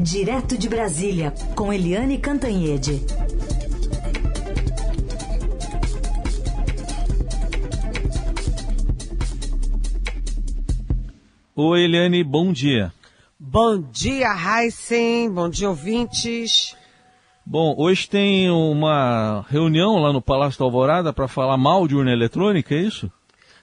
Direto de Brasília, com Eliane Cantanhede. Oi, Eliane, bom dia. Bom dia, Heisen. Bom dia, ouvintes. Bom, hoje tem uma reunião lá no Palácio da Alvorada para falar mal de urna eletrônica, é isso?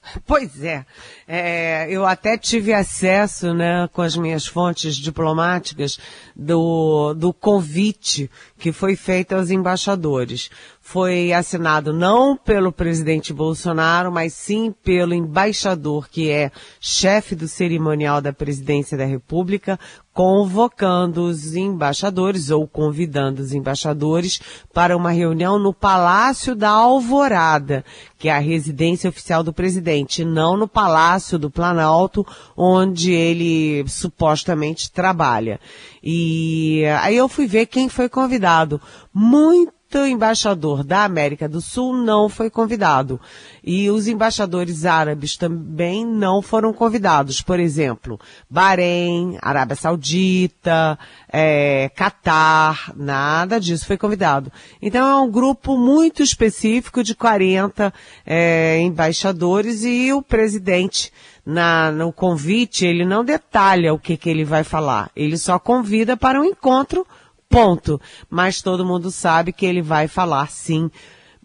Pois é. é. eu até tive acesso, né, com as minhas fontes diplomáticas, do, do convite que foi feito aos embaixadores. Foi assinado não pelo presidente Bolsonaro, mas sim pelo embaixador, que é chefe do cerimonial da presidência da República, convocando os embaixadores ou convidando os embaixadores para uma reunião no Palácio da Alvorada, que é a residência oficial do presidente, não no Palácio do Planalto, onde ele supostamente trabalha. E aí eu fui ver quem foi convidado. Muito embaixador da América do Sul não foi convidado. E os embaixadores árabes também não foram convidados. Por exemplo, Bahrein, Arábia Saudita, é, Catar, nada disso foi convidado. Então é um grupo muito específico de 40 é, embaixadores e o presidente na, no convite, ele não detalha o que, que ele vai falar. Ele só convida para um encontro ponto. Mas todo mundo sabe que ele vai falar sim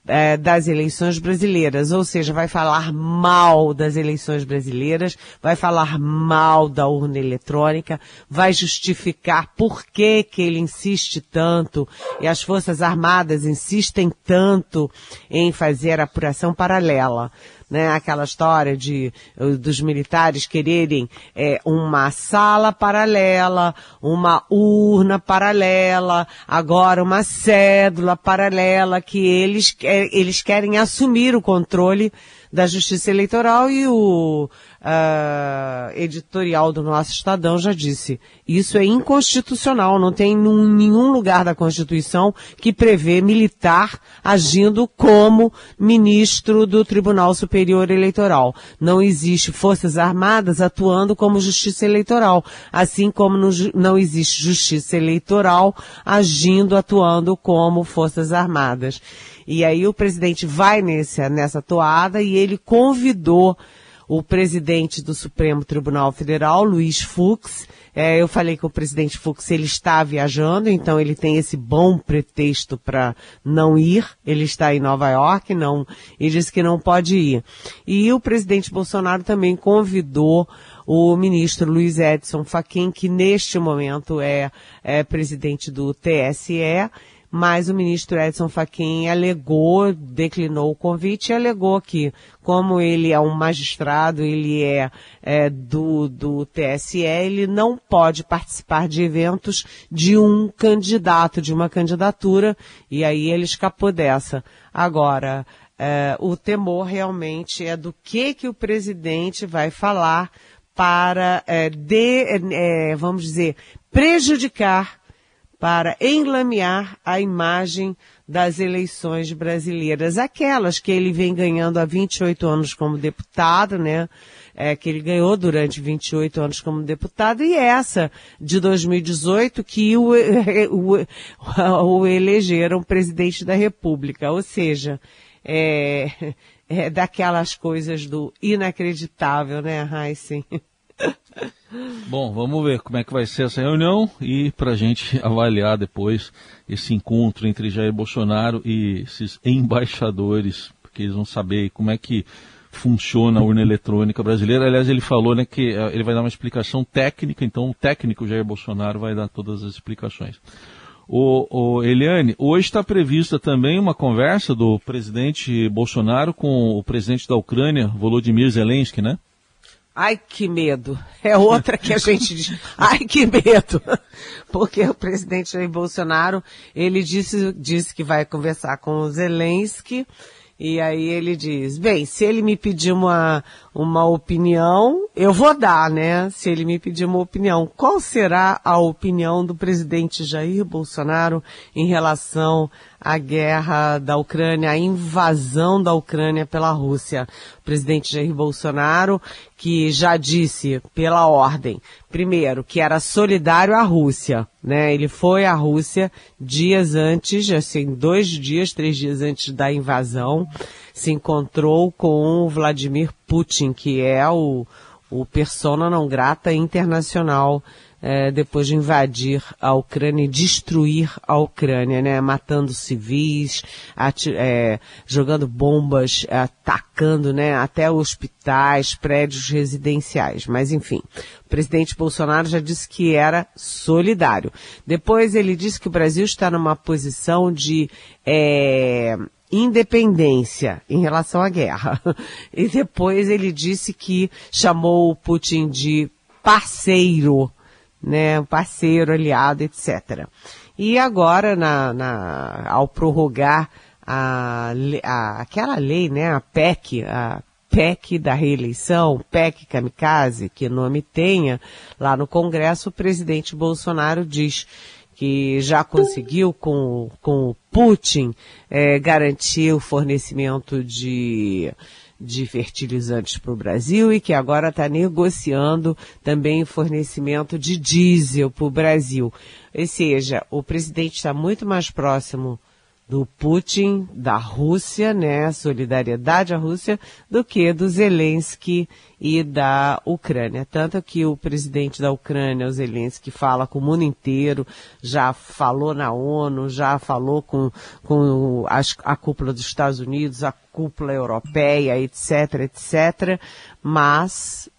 é, das eleições brasileiras, ou seja, vai falar mal das eleições brasileiras, vai falar mal da urna eletrônica, vai justificar por que que ele insiste tanto e as Forças Armadas insistem tanto em fazer apuração paralela né? Aquela história de dos militares quererem é, uma sala paralela, uma urna paralela, agora uma cédula paralela que eles eles querem assumir o controle da Justiça Eleitoral e o uh, editorial do nosso Estadão já disse. Isso é inconstitucional, não tem nenhum lugar da Constituição que prevê militar agindo como ministro do Tribunal Superior Eleitoral. Não existe Forças Armadas atuando como Justiça Eleitoral, assim como no, não existe Justiça Eleitoral agindo, atuando como Forças Armadas. E aí o presidente vai nesse, nessa toada e ele convidou o presidente do Supremo Tribunal Federal, Luiz Fux. É, eu falei que o presidente Fux ele está viajando, então ele tem esse bom pretexto para não ir. Ele está em Nova York, não, e disse que não pode ir. E o presidente Bolsonaro também convidou o ministro Luiz Edson Fachin, que neste momento é, é presidente do TSE, mas o ministro Edson Fachin alegou, declinou o convite e alegou que, como ele é um magistrado, ele é, é do, do TSE, ele não pode participar de eventos de um candidato, de uma candidatura, e aí ele escapou dessa. Agora, é, o temor realmente é do que que o presidente vai falar para, é, de, é, vamos dizer, prejudicar para enlamear a imagem das eleições brasileiras, aquelas que ele vem ganhando há 28 anos como deputado, né? É, que ele ganhou durante 28 anos como deputado, e essa de 2018 que o, o, o elegeram presidente da República. Ou seja, é, é daquelas coisas do inacreditável, né, Heisen? Bom, vamos ver como é que vai ser essa reunião e para a gente avaliar depois esse encontro entre Jair Bolsonaro e esses embaixadores, porque eles vão saber como é que funciona a urna eletrônica brasileira. Aliás, ele falou né, que eh, ele vai dar uma explicação técnica, então o técnico Jair Bolsonaro vai dar todas as explicações. O, o Eliane, hoje está prevista também uma conversa do presidente Bolsonaro com o presidente da Ucrânia, Volodymyr Zelensky, né? Ai, que medo. É outra que a gente diz. Ai, que medo. Porque o presidente Jair Bolsonaro, ele disse, disse que vai conversar com o Zelensky, e aí ele diz, bem, se ele me pedir uma, uma opinião, eu vou dar, né? Se ele me pedir uma opinião. Qual será a opinião do presidente Jair Bolsonaro em relação a guerra da Ucrânia, a invasão da Ucrânia pela Rússia. O presidente Jair Bolsonaro, que já disse pela ordem, primeiro, que era solidário à Rússia, né? Ele foi à Rússia dias antes, assim, dois dias, três dias antes da invasão, se encontrou com o Vladimir Putin, que é o, o persona não grata internacional é, depois de invadir a Ucrânia e destruir a Ucrânia, né? Matando civis, é, jogando bombas, atacando, né? Até hospitais, prédios residenciais. Mas enfim, o presidente Bolsonaro já disse que era solidário. Depois ele disse que o Brasil está numa posição de é, independência em relação à guerra. E depois ele disse que chamou o Putin de parceiro né, parceiro, aliado, etc. E agora, na, na, ao prorrogar a, a, aquela lei, né, a PEC, a PEC da reeleição, PEC kamikaze, que nome tenha, lá no Congresso, o presidente Bolsonaro diz que já conseguiu com, com o Putin é, garantir o fornecimento de de fertilizantes para o Brasil e que agora está negociando também o fornecimento de diesel para o Brasil. Ou seja, o presidente está muito mais próximo do Putin, da Rússia, né, solidariedade à Rússia, do que do Zelensky e da Ucrânia. Tanto que o presidente da Ucrânia, o Zelensky, fala com o mundo inteiro, já falou na ONU, já falou com, com a, a cúpula dos Estados Unidos, a cúpula europeia, etc, etc, mas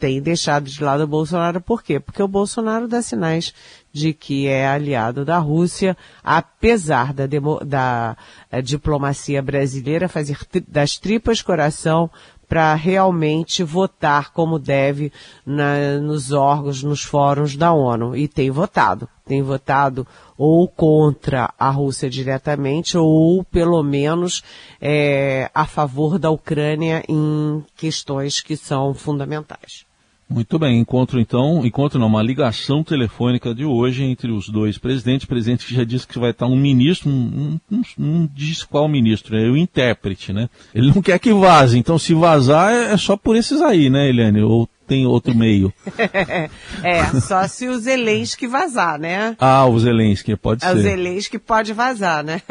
tem deixado de lado o Bolsonaro. Por quê? Porque o Bolsonaro dá sinais de que é aliado da Rússia, apesar da, demo, da eh, diplomacia brasileira fazer das tripas coração para realmente votar como deve na, nos órgãos, nos fóruns da ONU. E tem votado. Tem votado ou contra a Rússia diretamente, ou pelo menos é, a favor da Ucrânia em questões que são fundamentais. Muito bem, encontro então, encontro não, uma ligação telefônica de hoje entre os dois presidentes, o presidente que já disse que vai estar um ministro, um, um, um diz qual ministro, é o intérprete, né? Ele não quer que vaze, então se vazar é, é só por esses aí, né, Eliane? Ou tem outro meio? é, só se o Zelensky vazar, né? Ah, o Zelensky, pode é ser. O Zelensky pode vazar, né?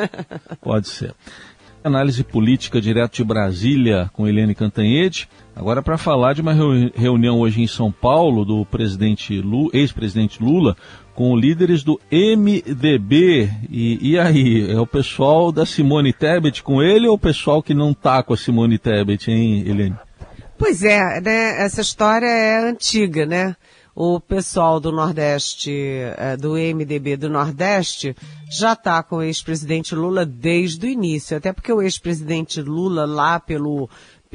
pode ser. Análise política direto de Brasília com Helene Cantanhede. Agora para falar de uma reunião hoje em São Paulo do presidente ex-presidente Lula com líderes do MDB. E, e, aí, é o pessoal da Simone Tebet com ele ou o pessoal que não tá com a Simone Tebet, hein, Helene? Pois é, né? Essa história é antiga, né? O pessoal do Nordeste, é, do MDB do Nordeste, já está com o ex-presidente Lula desde o início, até porque o ex-presidente Lula lá pelo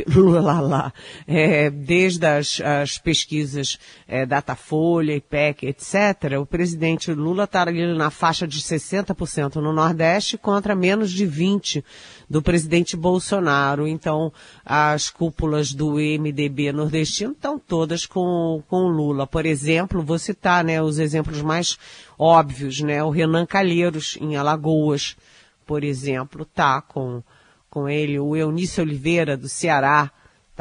Lula lá, é, desde as, as pesquisas é, Datafolha, IPEC, etc., o presidente Lula está ali na faixa de 60% no Nordeste contra menos de 20% do presidente Bolsonaro. Então, as cúpulas do MDB nordestino estão todas com, com Lula. Por exemplo, vou citar né, os exemplos mais óbvios, né? O Renan Calheiros, em Alagoas, por exemplo, está com com ele, o Eunício Oliveira, do Ceará,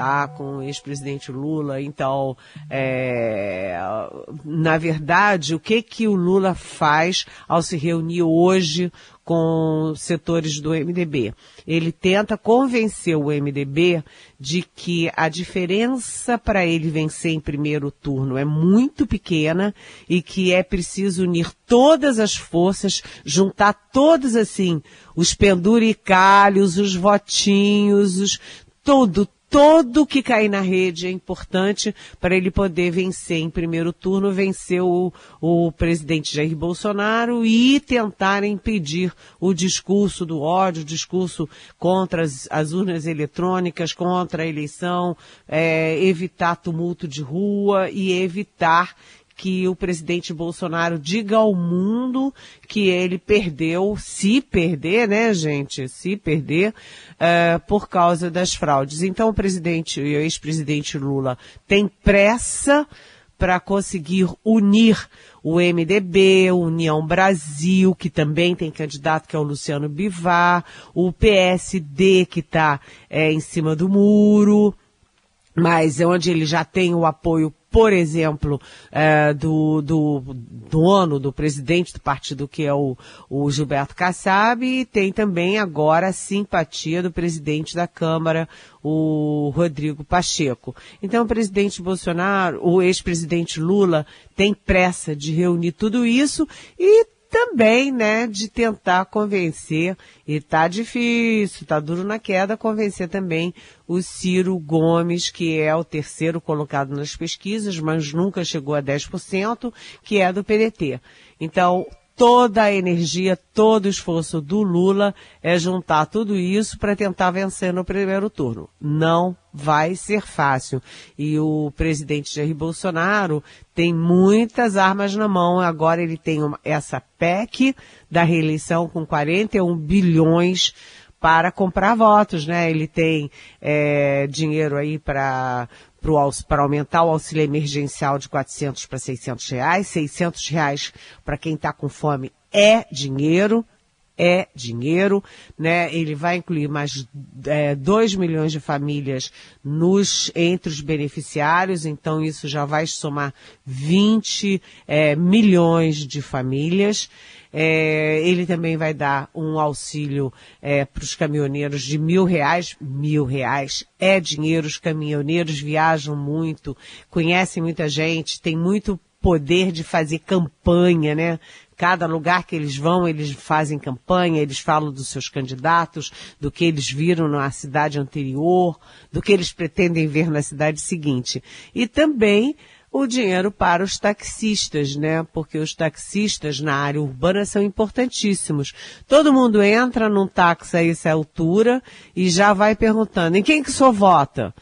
tá? Com o ex-presidente Lula. Então, é, na verdade, o que que o Lula faz ao se reunir hoje com setores do MDB. Ele tenta convencer o MDB de que a diferença para ele vencer em primeiro turno é muito pequena e que é preciso unir todas as forças, juntar todos assim, os penduricalhos, os votinhos, os, tudo, todo que cair na rede é importante para ele poder vencer. Em primeiro turno, vencer o, o presidente Jair Bolsonaro e tentar impedir o discurso do ódio, o discurso contra as, as urnas eletrônicas, contra a eleição, é, evitar tumulto de rua e evitar que o presidente Bolsonaro diga ao mundo que ele perdeu, se perder, né, gente, se perder, uh, por causa das fraudes. Então o presidente e o ex-presidente Lula tem pressa para conseguir unir o MDB, União Brasil, que também tem candidato que é o Luciano Bivar, o PSD que está é, em cima do muro, mas é onde ele já tem o apoio por exemplo, é, do, do dono, do presidente do partido, que é o, o Gilberto Kassab, e tem também agora a simpatia do presidente da Câmara, o Rodrigo Pacheco. Então, o presidente Bolsonaro, o ex-presidente Lula, tem pressa de reunir tudo isso e também, né, de tentar convencer, e tá difícil, tá duro na queda, convencer também o Ciro Gomes, que é o terceiro colocado nas pesquisas, mas nunca chegou a 10%, que é do PDT. Então, toda a energia, todo o esforço do Lula é juntar tudo isso para tentar vencer no primeiro turno. Não vai ser fácil. E o presidente Jair Bolsonaro tem muitas armas na mão. Agora ele tem uma, essa PEC da reeleição com 41 bilhões para comprar votos, né? Ele tem é, dinheiro aí para para aumentar o auxílio emergencial de 400 para 600 reais, 600 reais para quem está com fome é dinheiro, é dinheiro, né? Ele vai incluir mais é, 2 milhões de famílias nos, entre os beneficiários, então isso já vai somar 20 é, milhões de famílias. É, ele também vai dar um auxílio é, para os caminhoneiros de mil reais. Mil reais é dinheiro, os caminhoneiros viajam muito, conhecem muita gente, tem muito poder de fazer campanha, né? Cada lugar que eles vão, eles fazem campanha, eles falam dos seus candidatos, do que eles viram na cidade anterior, do que eles pretendem ver na cidade seguinte. E também o dinheiro para os taxistas, né? Porque os taxistas na área urbana são importantíssimos. Todo mundo entra num táxi a essa altura e já vai perguntando, em quem que senhor vota?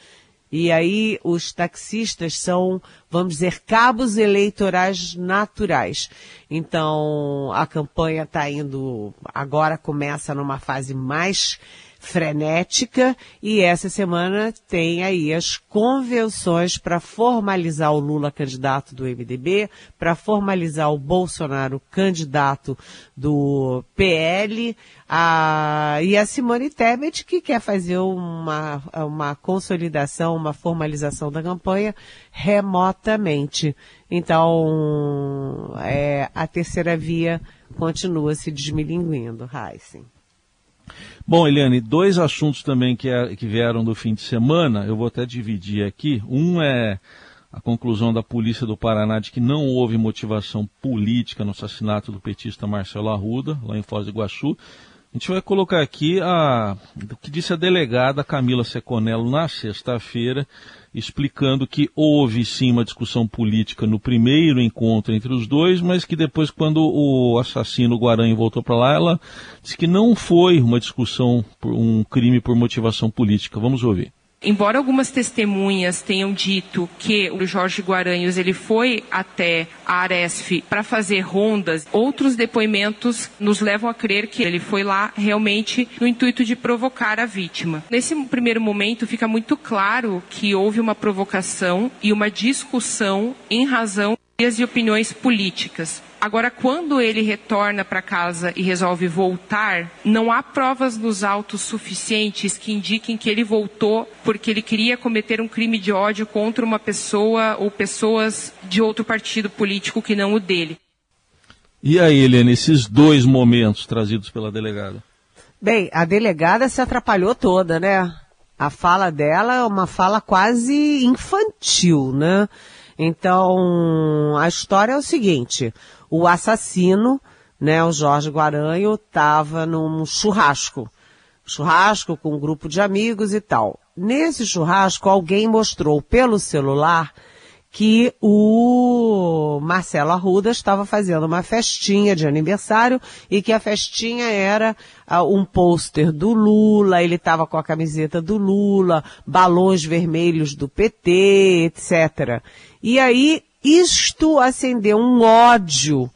E aí os taxistas são, vamos dizer, cabos eleitorais naturais. Então a campanha está indo, agora começa numa fase mais frenética e essa semana tem aí as convenções para formalizar o Lula candidato do MDB, para formalizar o Bolsonaro candidato do PL, a, e a Simone Tebet que quer fazer uma, uma consolidação, uma formalização da campanha remotamente. Então, é, a terceira via continua se desmilinguindo, Heisen. Bom, Eliane, dois assuntos também que, é, que vieram do fim de semana, eu vou até dividir aqui. Um é a conclusão da polícia do Paraná de que não houve motivação política no assassinato do petista Marcelo Arruda, lá em Foz do Iguaçu. A gente vai colocar aqui a, o que disse a delegada Camila Seconello na sexta-feira, explicando que houve sim uma discussão política no primeiro encontro entre os dois, mas que depois, quando o assassino Guaranha voltou para lá, ela disse que não foi uma discussão por um crime por motivação política. Vamos ouvir. Embora algumas testemunhas tenham dito que o Jorge Guaranhos ele foi até a Aresf para fazer rondas, outros depoimentos nos levam a crer que ele foi lá realmente no intuito de provocar a vítima. Nesse primeiro momento fica muito claro que houve uma provocação e uma discussão em razão de opiniões políticas. Agora, quando ele retorna para casa e resolve voltar, não há provas nos autos suficientes que indiquem que ele voltou porque ele queria cometer um crime de ódio contra uma pessoa ou pessoas de outro partido político que não o dele. E aí, Helena, esses dois momentos trazidos pela delegada? Bem, a delegada se atrapalhou toda, né? A fala dela é uma fala quase infantil, né? Então, a história é o seguinte: o assassino, né, o Jorge Guaranho, estava num churrasco. Churrasco com um grupo de amigos e tal. Nesse churrasco, alguém mostrou pelo celular que o Marcelo Arruda estava fazendo uma festinha de aniversário e que a festinha era uh, um pôster do Lula, ele estava com a camiseta do Lula, balões vermelhos do PT, etc. E aí isto acendeu um ódio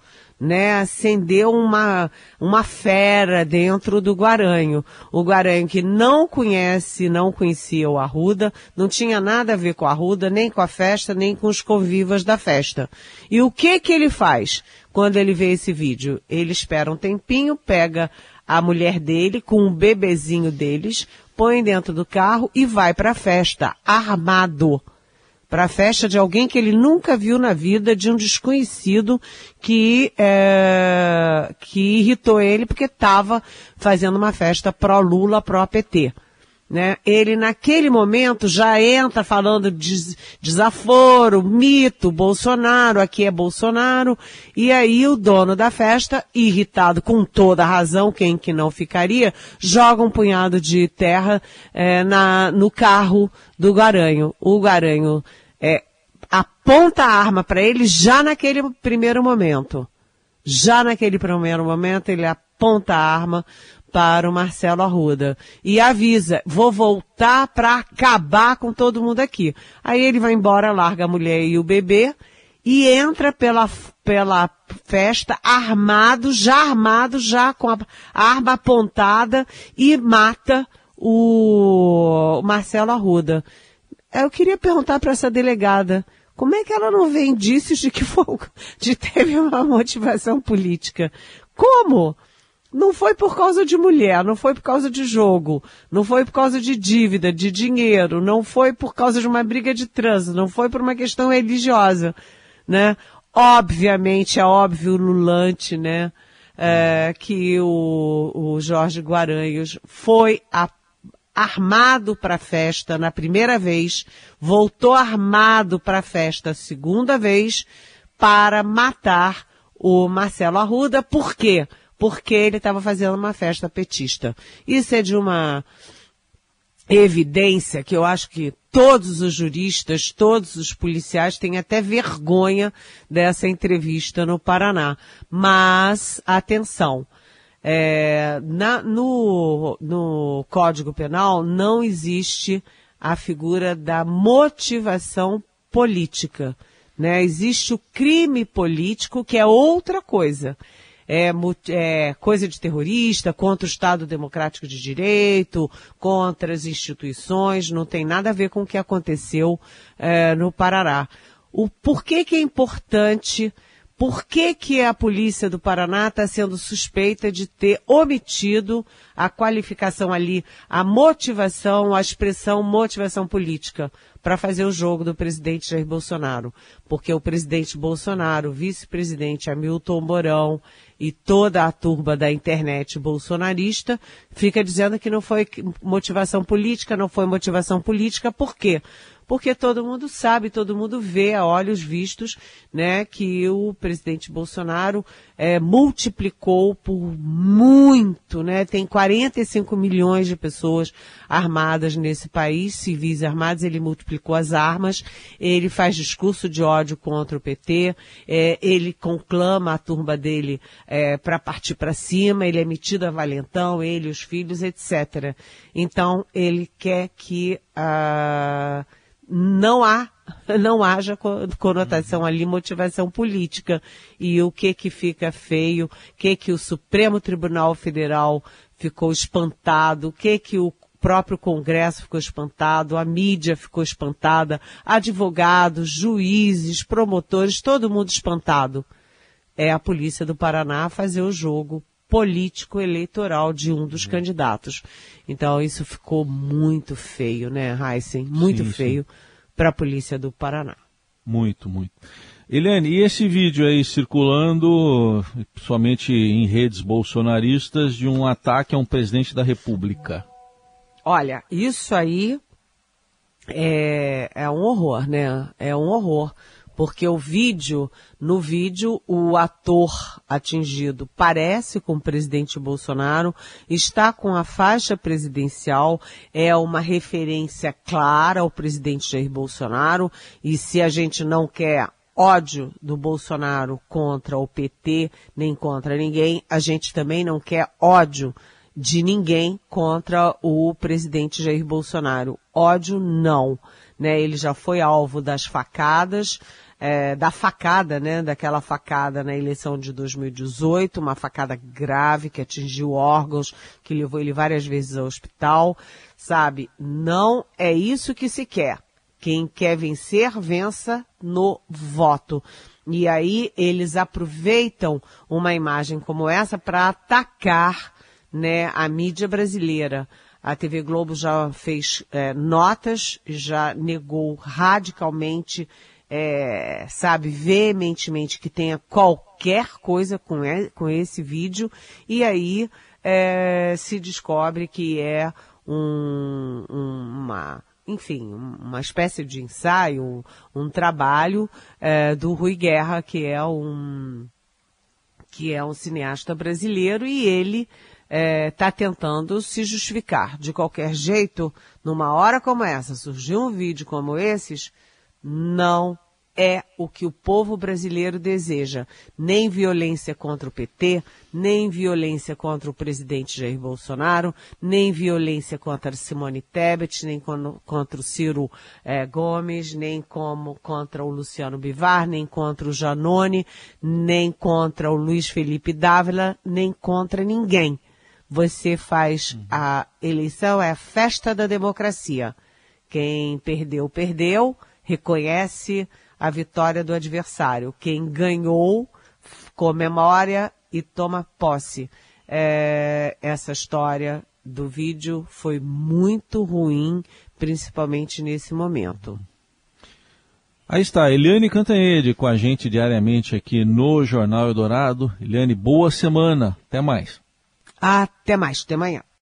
né, acendeu uma, uma fera dentro do Guaranho. O Guaranho que não conhece, não conhecia o Arruda, não tinha nada a ver com a Arruda, nem com a festa, nem com os convivas da festa. E o que que ele faz quando ele vê esse vídeo? Ele espera um tempinho, pega a mulher dele com o bebezinho deles, põe dentro do carro e vai para a festa, armado para a festa de alguém que ele nunca viu na vida, de um desconhecido que, é, que irritou ele porque estava fazendo uma festa pró-Lula, pró-PT. Né? Ele naquele momento já entra falando de desaforo, mito, Bolsonaro, aqui é Bolsonaro, e aí o dono da festa, irritado com toda razão, quem que não ficaria, joga um punhado de terra é, na, no carro do Garanho. O Garanho é, aponta a arma para ele já naquele primeiro momento. Já naquele primeiro momento ele aponta a arma para o Marcelo Arruda e avisa, vou voltar para acabar com todo mundo aqui. Aí ele vai embora, larga a mulher e o bebê e entra pela, pela festa armado, já armado, já com a arma apontada e mata o Marcelo Arruda. Eu queria perguntar para essa delegada, como é que ela não vê indícios de que foi, de teve uma motivação política? Como? Não foi por causa de mulher, não foi por causa de jogo, não foi por causa de dívida, de dinheiro, não foi por causa de uma briga de trânsito, não foi por uma questão religiosa, né? Obviamente, é óbvio, lulante, né? É, que o, o Jorge Guaranhos foi a armado para a festa na primeira vez, voltou armado para a festa a segunda vez para matar o Marcelo Arruda. Por quê? Porque ele estava fazendo uma festa petista. Isso é de uma evidência que eu acho que todos os juristas, todos os policiais têm até vergonha dessa entrevista no Paraná. Mas, atenção, é, na, no, no Código Penal não existe a figura da motivação política. Né? Existe o crime político, que é outra coisa. É, é, coisa de terrorista, contra o Estado Democrático de Direito, contra as instituições, não tem nada a ver com o que aconteceu é, no Parará. O porquê que é importante por que, que a polícia do Paraná está sendo suspeita de ter omitido a qualificação ali, a motivação, a expressão motivação política para fazer o jogo do presidente Jair Bolsonaro? Porque o presidente Bolsonaro, o vice-presidente Hamilton Mourão e toda a turba da internet bolsonarista fica dizendo que não foi motivação política, não foi motivação política, por quê? Porque todo mundo sabe, todo mundo vê a olhos vistos, né, que o presidente Bolsonaro é, multiplicou por muito, né, tem 45 milhões de pessoas armadas nesse país, civis armados, ele multiplicou as armas, ele faz discurso de ódio contra o PT, é, ele conclama a turma dele é, para partir para cima, ele é metido a valentão, ele, os filhos, etc. Então, ele quer que a uh, não há, não haja conotação ali, motivação política. E o que que fica feio, o que que o Supremo Tribunal Federal ficou espantado, o que que o próprio Congresso ficou espantado, a mídia ficou espantada, advogados, juízes, promotores, todo mundo espantado. É a polícia do Paraná fazer o jogo político eleitoral de um dos uhum. candidatos. Então isso ficou muito feio, né, Heisen? Muito sim, feio para a polícia do Paraná. Muito, muito. Eliane, e esse vídeo aí circulando, somente em redes bolsonaristas, de um ataque a um presidente da República? Olha, isso aí é, é um horror, né? É um horror porque o vídeo, no vídeo, o ator atingido parece com o presidente Bolsonaro, está com a faixa presidencial, é uma referência clara ao presidente Jair Bolsonaro, e se a gente não quer ódio do Bolsonaro contra o PT, nem contra ninguém, a gente também não quer ódio de ninguém contra o presidente Jair Bolsonaro. Ódio não. Né? Ele já foi alvo das facadas, é, da facada, né, daquela facada na eleição de 2018, uma facada grave que atingiu órgãos, que levou ele várias vezes ao hospital, sabe? Não é isso que se quer. Quem quer vencer, vença no voto. E aí eles aproveitam uma imagem como essa para atacar né, a mídia brasileira. A TV Globo já fez é, notas, já negou radicalmente é, sabe, veementemente que tenha qualquer coisa com, com esse vídeo, e aí é, se descobre que é um, uma, enfim, uma espécie de ensaio, um, um trabalho é, do Rui Guerra, que é um que é um cineasta brasileiro e ele está é, tentando se justificar. De qualquer jeito, numa hora como essa, surgiu um vídeo como esses, não é o que o povo brasileiro deseja. Nem violência contra o PT, nem violência contra o presidente Jair Bolsonaro, nem violência contra Simone Tebet, nem contra o Ciro eh, Gomes, nem como contra o Luciano Bivar, nem contra o Janone, nem contra o Luiz Felipe Dávila, nem contra ninguém. Você faz uhum. a eleição, é a festa da democracia. Quem perdeu, perdeu, reconhece a vitória do adversário. Quem ganhou, comemora e toma posse. É, essa história do vídeo foi muito ruim, principalmente nesse momento. Aí está, Eliane Cantanhede com a gente diariamente aqui no Jornal Eldorado. Eliane, boa semana. Até mais. Até mais, até amanhã.